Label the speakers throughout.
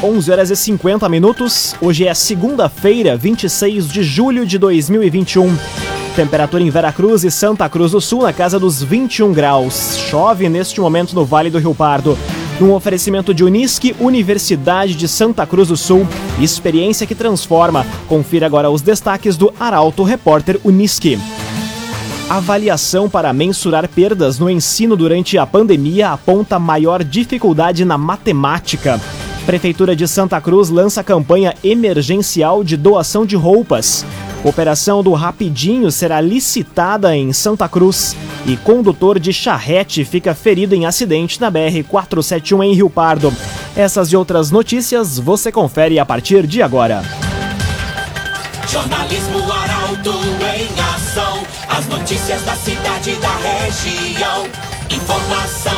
Speaker 1: 11 horas e 50 minutos. Hoje é segunda-feira, 26 de julho de 2021. Temperatura em Veracruz e Santa Cruz do Sul na casa dos 21 graus. Chove neste momento no Vale do Rio Pardo. Um oferecimento de Unisque, Universidade de Santa Cruz do Sul. Experiência que transforma. Confira agora os destaques do Arauto Repórter Unisque. Avaliação para mensurar perdas no ensino durante a pandemia aponta maior dificuldade na matemática. Prefeitura de Santa Cruz lança campanha emergencial de doação de roupas. Operação do Rapidinho será licitada em Santa Cruz. E condutor de charrete fica ferido em acidente na BR-471 em Rio Pardo. Essas e outras notícias você confere a partir de agora.
Speaker 2: Jornalismo Arauto em ação. As notícias da cidade e da região. Informação.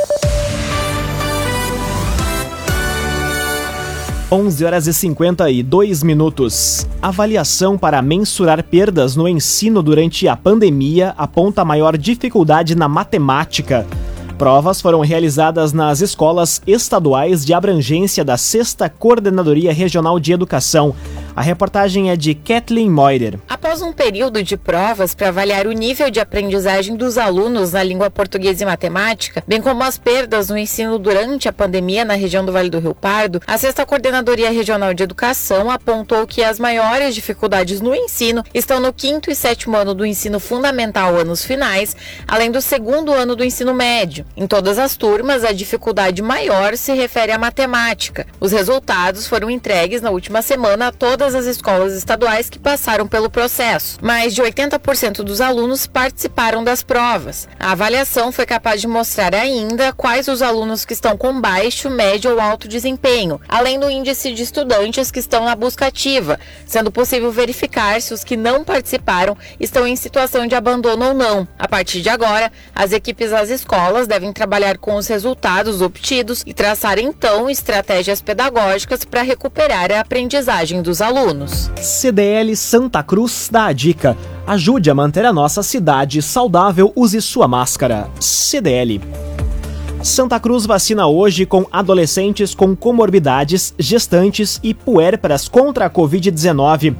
Speaker 1: 11 horas e 52 minutos. Avaliação para mensurar perdas no ensino durante a pandemia aponta maior dificuldade na matemática. Provas foram realizadas nas escolas estaduais de abrangência da 6 Coordenadoria Regional de Educação. A reportagem é de Kathleen Moider.
Speaker 3: Após um período de provas para avaliar o nível de aprendizagem dos alunos na língua portuguesa e matemática, bem como as perdas no ensino durante a pandemia na região do Vale do Rio Pardo, a sexta Coordenadoria Regional de Educação apontou que as maiores dificuldades no ensino estão no quinto e sétimo ano do ensino fundamental, anos finais, além do segundo ano do ensino médio. Em todas as turmas, a dificuldade maior se refere à matemática. Os resultados foram entregues na última semana a todas todas as escolas estaduais que passaram pelo processo. Mais de 80% dos alunos participaram das provas. A avaliação foi capaz de mostrar ainda quais os alunos que estão com baixo, médio ou alto desempenho, além do índice de estudantes que estão na busca ativa, sendo possível verificar se os que não participaram estão em situação de abandono ou não. A partir de agora, as equipes das escolas devem trabalhar com os resultados obtidos e traçar então estratégias pedagógicas para recuperar a aprendizagem dos alunos alunos.
Speaker 1: CDL Santa Cruz dá a dica. Ajude a manter a nossa cidade saudável, use sua máscara. CDL. Santa Cruz vacina hoje com adolescentes com comorbidades, gestantes e puérperas contra a Covid-19.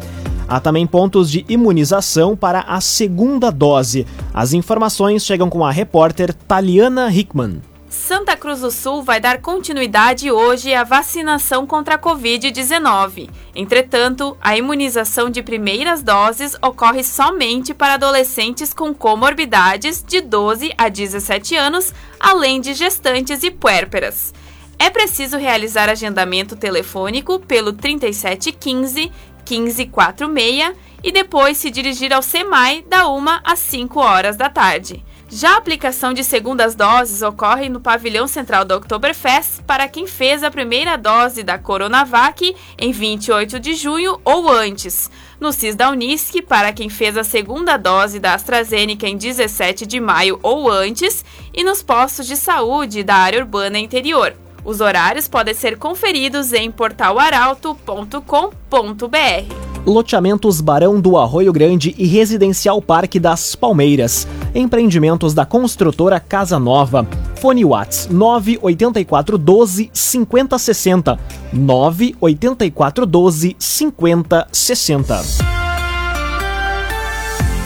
Speaker 1: Há também pontos de imunização para a segunda dose. As informações chegam com a repórter Taliana Hickman.
Speaker 4: Santa Cruz do Sul vai dar continuidade hoje à vacinação contra a Covid-19. Entretanto, a imunização de primeiras doses ocorre somente para adolescentes com comorbidades de 12 a 17 anos, além de gestantes e puérperas. É preciso realizar agendamento telefônico pelo 3715 1546 e depois se dirigir ao SEMAI da 1 às 5 horas da tarde. Já a aplicação de segundas doses ocorre no pavilhão central da Oktoberfest para quem fez a primeira dose da Coronavac em 28 de junho ou antes. No CIS da Unisc, para quem fez a segunda dose da AstraZeneca em 17 de maio ou antes, e nos postos de saúde da área urbana interior. Os horários podem ser conferidos em portalaralto.com.br
Speaker 1: loteamentos Barão do Arroio Grande e Residencial Parque das Palmeiras. Empreendimentos da construtora Casa Nova. Fone Whats 98412 5060. 98412 5060.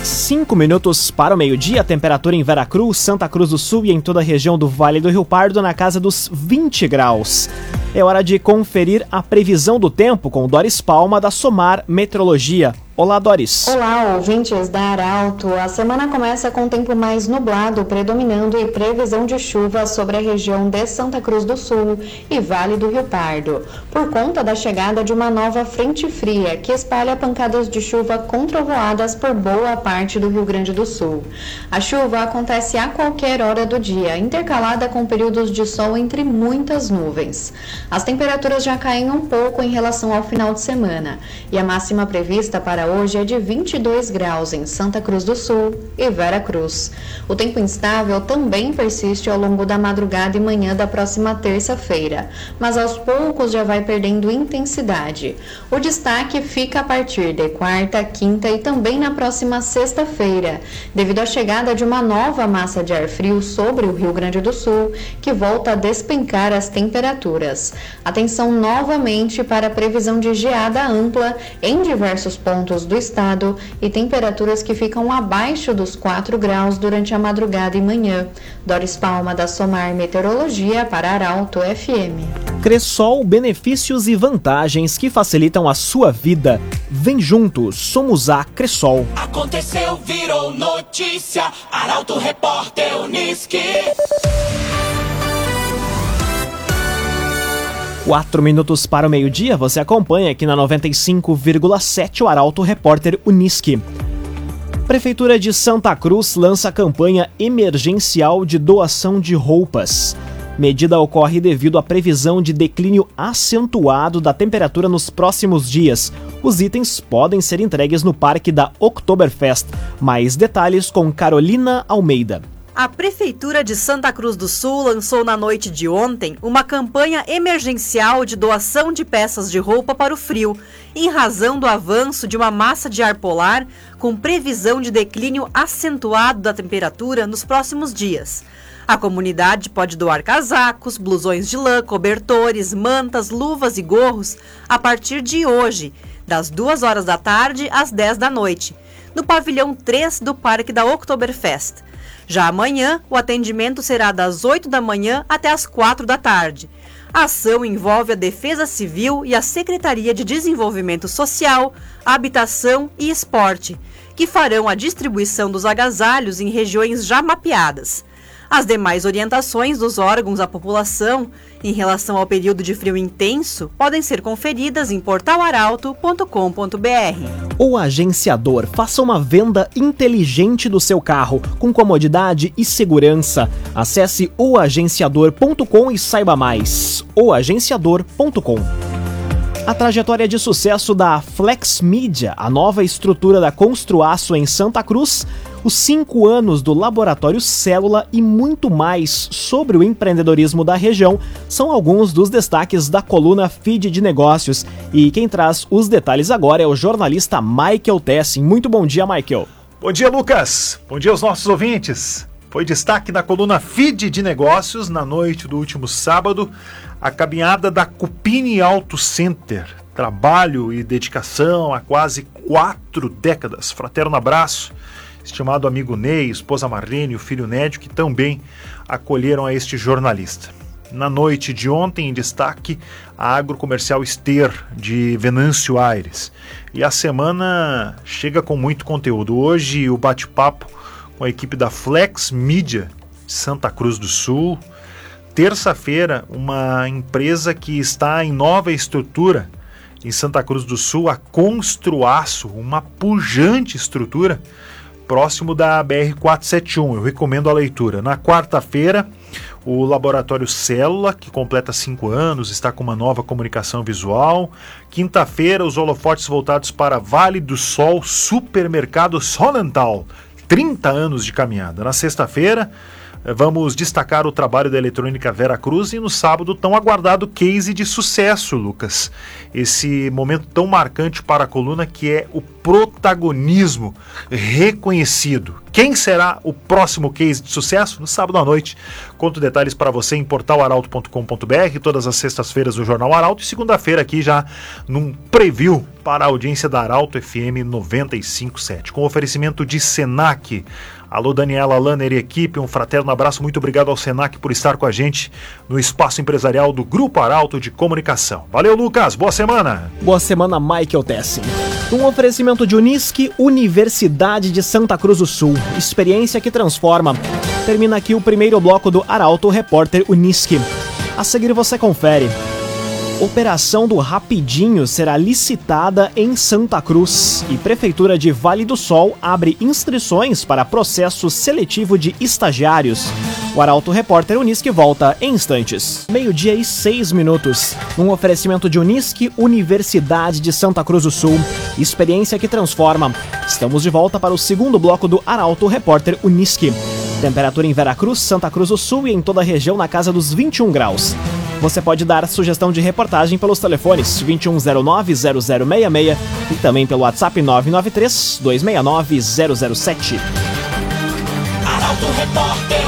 Speaker 1: 5 minutos para o meio-dia, temperatura em Veracruz, Santa Cruz do Sul e em toda a região do Vale do Rio Pardo na casa dos 20 graus. É hora de conferir a previsão do tempo com Doris Palma da Somar Metrologia. Olá, Doris.
Speaker 5: Olá, ouvintes da Arauto. A semana começa com tempo mais nublado, predominando e previsão de chuva sobre a região de Santa Cruz do Sul e Vale do Rio Pardo, por conta da chegada de uma nova frente fria que espalha pancadas de chuva controvoadas por boa parte do Rio Grande do Sul. A chuva acontece a qualquer hora do dia, intercalada com períodos de sol entre muitas nuvens. As temperaturas já caem um pouco em relação ao final de semana e a máxima prevista para hoje é de 22 graus em Santa Cruz do Sul e Vera Cruz. O tempo instável também persiste ao longo da madrugada e manhã da próxima terça-feira, mas aos poucos já vai perdendo intensidade. O destaque fica a partir de quarta, quinta e também na próxima sexta-feira, devido à chegada de uma nova massa de ar frio sobre o Rio Grande do Sul, que volta a despencar as temperaturas. Atenção novamente para a previsão de geada ampla em diversos pontos do estado e temperaturas que ficam abaixo dos 4 graus durante a madrugada e manhã. Doris Palma da Somar Meteorologia para Arauto FM.
Speaker 1: Cressol, benefícios e vantagens que facilitam a sua vida. Vem juntos, somos a Cressol.
Speaker 2: Aconteceu, virou notícia. Arauto Repórter Uniski.
Speaker 1: Quatro minutos para o meio-dia, você acompanha aqui na 95,7 o Arauto Repórter Uniski. Prefeitura de Santa Cruz lança campanha emergencial de doação de roupas. Medida ocorre devido à previsão de declínio acentuado da temperatura nos próximos dias. Os itens podem ser entregues no parque da Oktoberfest. Mais detalhes com Carolina Almeida.
Speaker 6: A Prefeitura de Santa Cruz do Sul lançou na noite de ontem uma campanha emergencial de doação de peças de roupa para o frio, em razão do avanço de uma massa de ar polar com previsão de declínio acentuado da temperatura nos próximos dias. A comunidade pode doar casacos, blusões de lã, cobertores, mantas, luvas e gorros a partir de hoje, das 2 horas da tarde às 10 da noite, no pavilhão 3 do Parque da Oktoberfest. Já amanhã, o atendimento será das 8 da manhã até as 4 da tarde. A ação envolve a Defesa Civil e a Secretaria de Desenvolvimento Social, Habitação e Esporte, que farão a distribuição dos agasalhos em regiões já mapeadas. As demais orientações dos órgãos à população em relação ao período de frio intenso podem ser conferidas em portalaralto.com.br.
Speaker 1: O agenciador faça uma venda inteligente do seu carro com comodidade e segurança. Acesse oagenciador.com e saiba mais. oagenciador.com a trajetória de sucesso da Flex Media, a nova estrutura da Construaço em Santa Cruz, os cinco anos do Laboratório Célula e muito mais sobre o empreendedorismo da região são alguns dos destaques da coluna Feed de Negócios. E quem traz os detalhes agora é o jornalista Michael Tessin. Muito bom dia, Michael.
Speaker 7: Bom dia, Lucas. Bom dia aos nossos ouvintes. Foi destaque na coluna Feed de Negócios na noite do último sábado a caminhada da Cupini Auto Center. Trabalho e dedicação há quase quatro décadas. Fraterno abraço estimado amigo Ney, esposa Marlene e o filho Nédio, que também acolheram a este jornalista. Na noite de ontem, em destaque, a agrocomercial Ester, de Venâncio Aires. E a semana chega com muito conteúdo. Hoje, o bate-papo com a equipe da Flex Media, Santa Cruz do Sul. Terça-feira, uma empresa que está em nova estrutura em Santa Cruz do Sul, a Construaço, uma pujante estrutura próximo da BR-471. Eu recomendo a leitura. Na quarta-feira, o Laboratório Célula, que completa cinco anos, está com uma nova comunicação visual. Quinta-feira, os holofotes voltados para Vale do Sol, Supermercado Solental. 30 anos de caminhada. Na sexta-feira, vamos destacar o trabalho da eletrônica Vera Cruz e no sábado tão aguardado case de sucesso, Lucas. Esse momento tão marcante para a coluna que é o protagonismo reconhecido. Quem será o próximo case de sucesso? No sábado à noite. Conto detalhes para você em portalaralto.com.br, todas as sextas-feiras do Jornal Arauto e segunda-feira aqui já num preview para a audiência da Arauto FM 957, com oferecimento de Senac Alô, Daniela Lanner e equipe, um fraterno abraço. Muito obrigado ao Senac por estar com a gente no espaço empresarial do Grupo Arauto de Comunicação. Valeu, Lucas. Boa semana.
Speaker 1: Boa semana, Michael Tessin. Um oferecimento de Unisque, Universidade de Santa Cruz do Sul. Experiência que transforma. Termina aqui o primeiro bloco do Arauto Repórter Unisque. A seguir você confere. Operação do Rapidinho será licitada em Santa Cruz e Prefeitura de Vale do Sol abre inscrições para processo seletivo de estagiários. O Arauto Repórter Unisque volta em instantes. Meio-dia e seis minutos. Um oferecimento de Unisque, Universidade de Santa Cruz do Sul. Experiência que transforma. Estamos de volta para o segundo bloco do Arauto Repórter Unisque. Temperatura em Veracruz, Santa Cruz do Sul e em toda a região na casa dos 21 graus. Você pode dar sugestão de reportagem pelos telefones 2109-0066 e também pelo WhatsApp 993-269-007.
Speaker 2: Arauto Repórter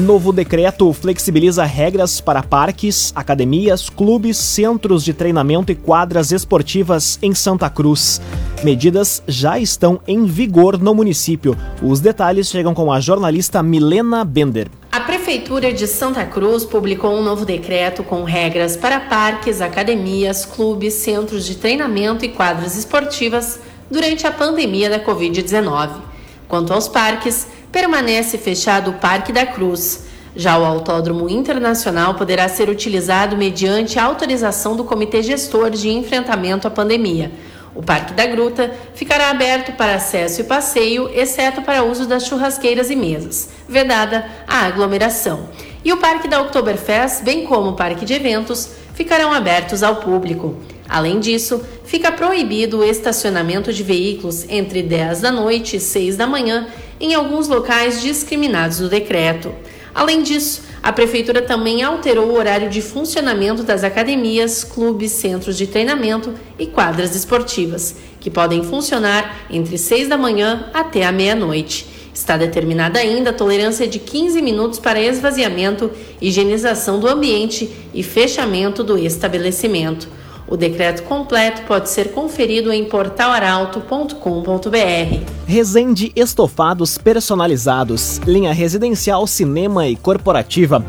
Speaker 1: Novo decreto flexibiliza regras para parques, academias, clubes, centros de treinamento e quadras esportivas em Santa Cruz. Medidas já estão em vigor no município. Os detalhes chegam com a jornalista Milena Bender.
Speaker 8: A Prefeitura de Santa Cruz publicou um novo decreto com regras para parques, academias, clubes, centros de treinamento e quadras esportivas durante a pandemia da Covid-19. Quanto aos parques, permanece fechado o Parque da Cruz. Já o Autódromo Internacional poderá ser utilizado mediante autorização do Comitê Gestor de Enfrentamento à Pandemia. O Parque da Gruta ficará aberto para acesso e passeio, exceto para uso das churrasqueiras e mesas, vedada a aglomeração. E o Parque da Oktoberfest, bem como o Parque de Eventos, ficarão abertos ao público. Além disso, fica proibido o estacionamento de veículos entre 10 da noite e 6 da manhã em alguns locais discriminados do decreto. Além disso, a Prefeitura também alterou o horário de funcionamento das academias, clubes, centros de treinamento e quadras esportivas, que podem funcionar entre 6 da manhã até a meia-noite. Está determinada ainda a tolerância de 15 minutos para esvaziamento, higienização do ambiente e fechamento do estabelecimento. O decreto completo pode ser conferido em portalaralto.com.br.
Speaker 1: Resende Estofados Personalizados, linha residencial, cinema e corporativa.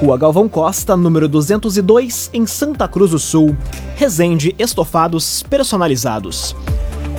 Speaker 1: Rua Galvão Costa, número 202, em Santa Cruz do Sul. Resende Estofados Personalizados.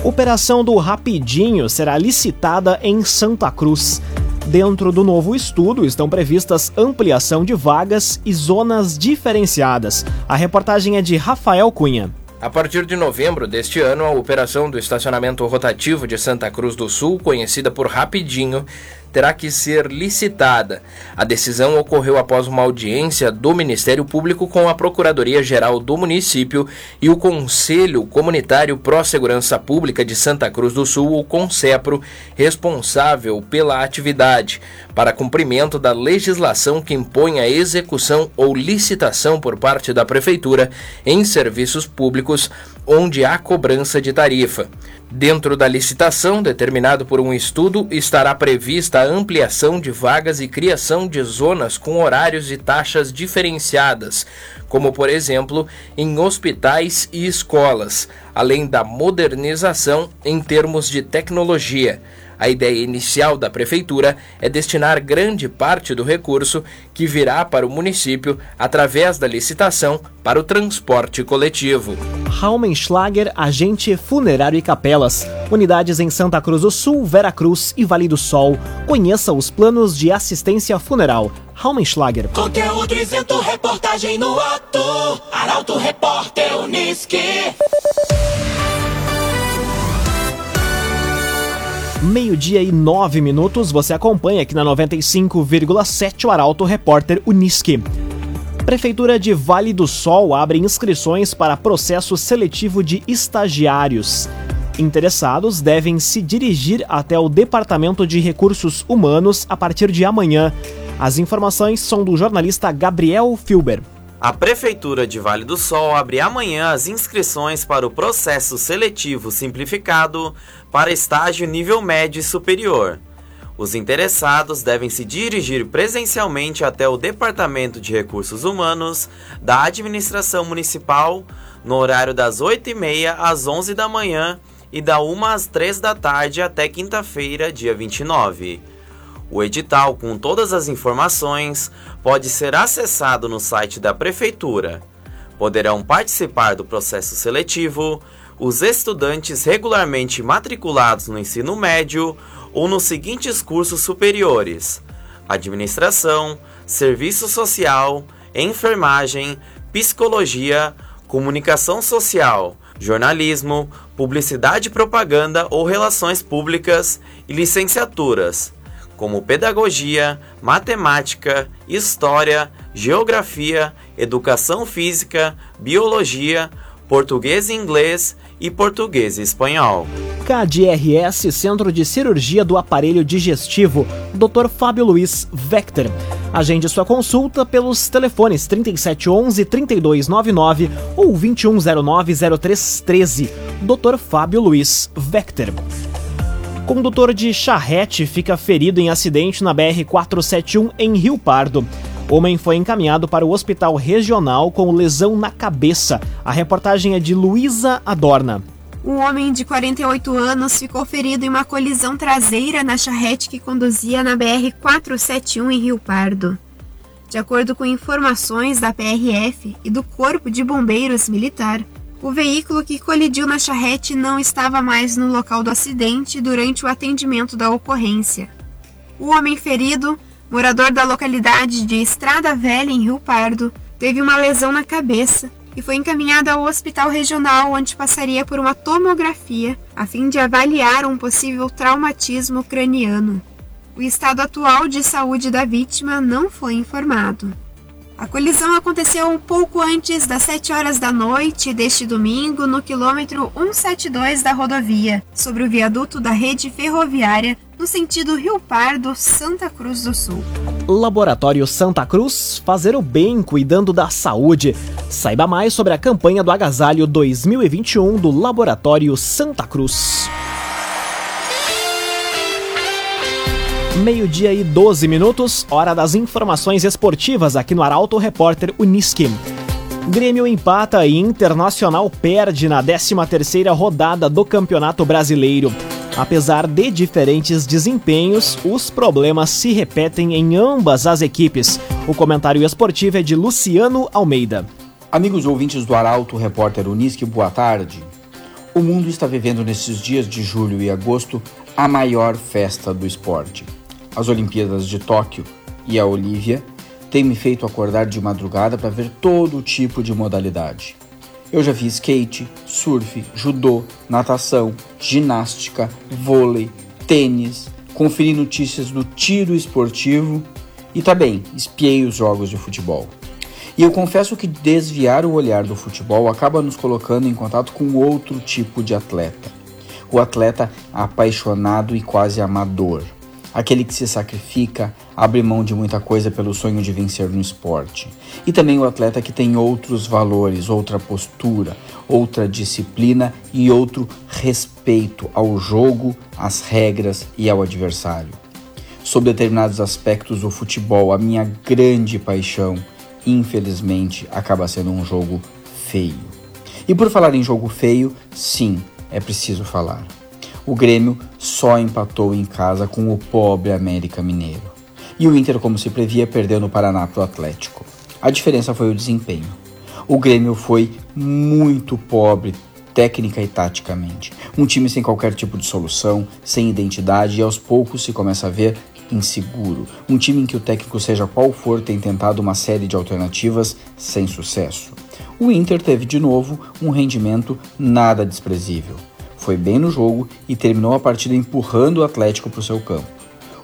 Speaker 1: Operação do Rapidinho será licitada em Santa Cruz. Dentro do novo estudo estão previstas ampliação de vagas e zonas diferenciadas. A reportagem é de Rafael Cunha.
Speaker 9: A partir de novembro deste ano, a operação do estacionamento rotativo de Santa Cruz do Sul, conhecida por Rapidinho, terá que ser licitada. A decisão ocorreu após uma audiência do Ministério Público com a Procuradoria-Geral do município e o Conselho Comunitário Pró-Segurança Pública de Santa Cruz do Sul, o CONSEPRO, responsável pela atividade, para cumprimento da legislação que impõe a execução ou licitação por parte da Prefeitura em serviços públicos onde há cobrança de tarifa. Dentro da licitação, determinado por um estudo, estará prevista a ampliação de vagas e criação de zonas com horários e taxas diferenciadas, como por exemplo em hospitais e escolas, além da modernização em termos de tecnologia. A ideia inicial da prefeitura é destinar grande parte do recurso que virá para o município através da licitação para o transporte coletivo.
Speaker 1: Raumenschlager, agente funerário e capelas. Unidades em Santa Cruz do Sul, Veracruz e Vale do Sol. Conheça os planos de assistência funeral. Raumenschlager.
Speaker 2: Conteúdo isento, reportagem no ato. Arauto Repórter Unisque.
Speaker 1: Meio-dia e nove minutos, você acompanha aqui na 95,7 o Arauto Repórter Unisque. Prefeitura de Vale do Sol abre inscrições para processo seletivo de estagiários. Interessados devem se dirigir até o Departamento de Recursos Humanos a partir de amanhã. As informações são do jornalista Gabriel Filber.
Speaker 10: A Prefeitura de Vale do Sol abre amanhã as inscrições para o processo seletivo simplificado para estágio nível médio e superior. Os interessados devem se dirigir presencialmente até o Departamento de Recursos Humanos da Administração Municipal no horário das 8h30 às 11 da manhã e da 1 às 3 da tarde até quinta-feira, dia 29. O edital com todas as informações pode ser acessado no site da Prefeitura. Poderão participar do processo seletivo os estudantes regularmente matriculados no ensino médio ou nos seguintes cursos superiores: administração, serviço social, enfermagem, psicologia, comunicação social, jornalismo, publicidade e propaganda ou relações públicas e licenciaturas, como pedagogia, matemática, história, geografia, educação física, biologia, português e inglês e português e espanhol.
Speaker 1: KDRS Centro de Cirurgia do Aparelho Digestivo, Dr. Fábio Luiz Vector. Agende sua consulta pelos telefones 3711 3299 ou 2109 0313. Dr. Fábio Luiz Vector. Condutor de charrete fica ferido em acidente na BR 471 em Rio Pardo. Homem foi encaminhado para o hospital regional com lesão na cabeça. A reportagem é de Luísa Adorna.
Speaker 11: Um homem de 48 anos ficou ferido em uma colisão traseira na charrete que conduzia na BR-471 em Rio Pardo. De acordo com informações da PRF e do Corpo de Bombeiros Militar, o veículo que colidiu na charrete não estava mais no local do acidente durante o atendimento da ocorrência. O homem ferido, morador da localidade de Estrada Velha, em Rio Pardo, teve uma lesão na cabeça e foi encaminhado ao hospital regional, onde passaria por uma tomografia a fim de avaliar um possível traumatismo craniano. O estado atual de saúde da vítima não foi informado. A colisão aconteceu um pouco antes das 7 horas da noite deste domingo no quilômetro 172 da rodovia, sobre o viaduto da rede ferroviária no sentido Rio Pardo, Santa Cruz do Sul.
Speaker 1: Laboratório Santa Cruz, fazer o bem cuidando da saúde. Saiba mais sobre a campanha do Agasalho 2021 do Laboratório Santa Cruz. Meio-dia e 12 minutos, hora das informações esportivas aqui no Arauto Repórter Uniski. Grêmio empata e Internacional perde na 13ª rodada do Campeonato Brasileiro. Apesar de diferentes desempenhos, os problemas se repetem em ambas as equipes. O comentário esportivo é de Luciano Almeida.
Speaker 12: Amigos ouvintes do Arauto Repórter Uniski, boa tarde. O mundo está vivendo nesses dias de julho e agosto a maior festa do esporte as Olimpíadas de Tóquio e a Olívia têm me feito acordar de madrugada para ver todo tipo de modalidade. Eu já vi skate, surf, judô, natação, ginástica, vôlei, tênis, conferi notícias do tiro esportivo e também espiei os jogos de futebol. E eu confesso que desviar o olhar do futebol acaba nos colocando em contato com outro tipo de atleta. O atleta apaixonado e quase amador aquele que se sacrifica, abre mão de muita coisa pelo sonho de vencer no esporte. E também o atleta que tem outros valores, outra postura, outra disciplina e outro respeito ao jogo, às regras e ao adversário. Sob determinados aspectos, o futebol, a minha grande paixão, infelizmente acaba sendo um jogo feio. E por falar em jogo feio, sim, é preciso falar o Grêmio só empatou em casa com o pobre América Mineiro. E o Inter, como se previa, perdeu no Paraná para o Atlético. A diferença foi o desempenho. O Grêmio foi muito pobre técnica e taticamente. Um time sem qualquer tipo de solução, sem identidade e aos poucos se começa a ver inseguro. Um time em que o técnico, seja qual for, tem tentado uma série de alternativas sem sucesso. O Inter teve de novo um rendimento nada desprezível foi bem no jogo e terminou a partida empurrando o Atlético para o seu campo.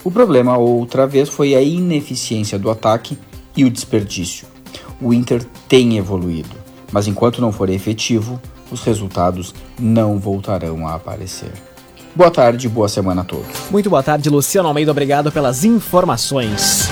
Speaker 12: O problema, outra vez, foi a ineficiência do ataque e o desperdício. O Inter tem evoluído, mas enquanto não for efetivo, os resultados não voltarão a aparecer. Boa tarde, boa semana a todos.
Speaker 1: Muito boa tarde, Luciano Almeida. Obrigado pelas informações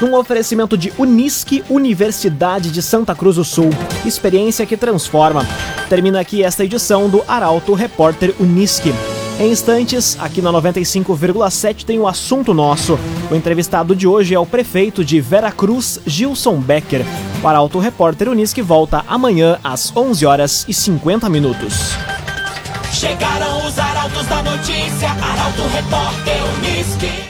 Speaker 1: num oferecimento de Unisque, Universidade de Santa Cruz do Sul. Experiência que transforma. Termina aqui esta edição do Arauto Repórter Unisque. Em instantes, aqui na 95,7 tem o assunto nosso. O entrevistado de hoje é o prefeito de Veracruz, Gilson Becker. O Arauto Repórter Unisque volta amanhã às 11 horas e 50 minutos.
Speaker 2: Chegaram os arautos da notícia, Arauto Repórter Unisque.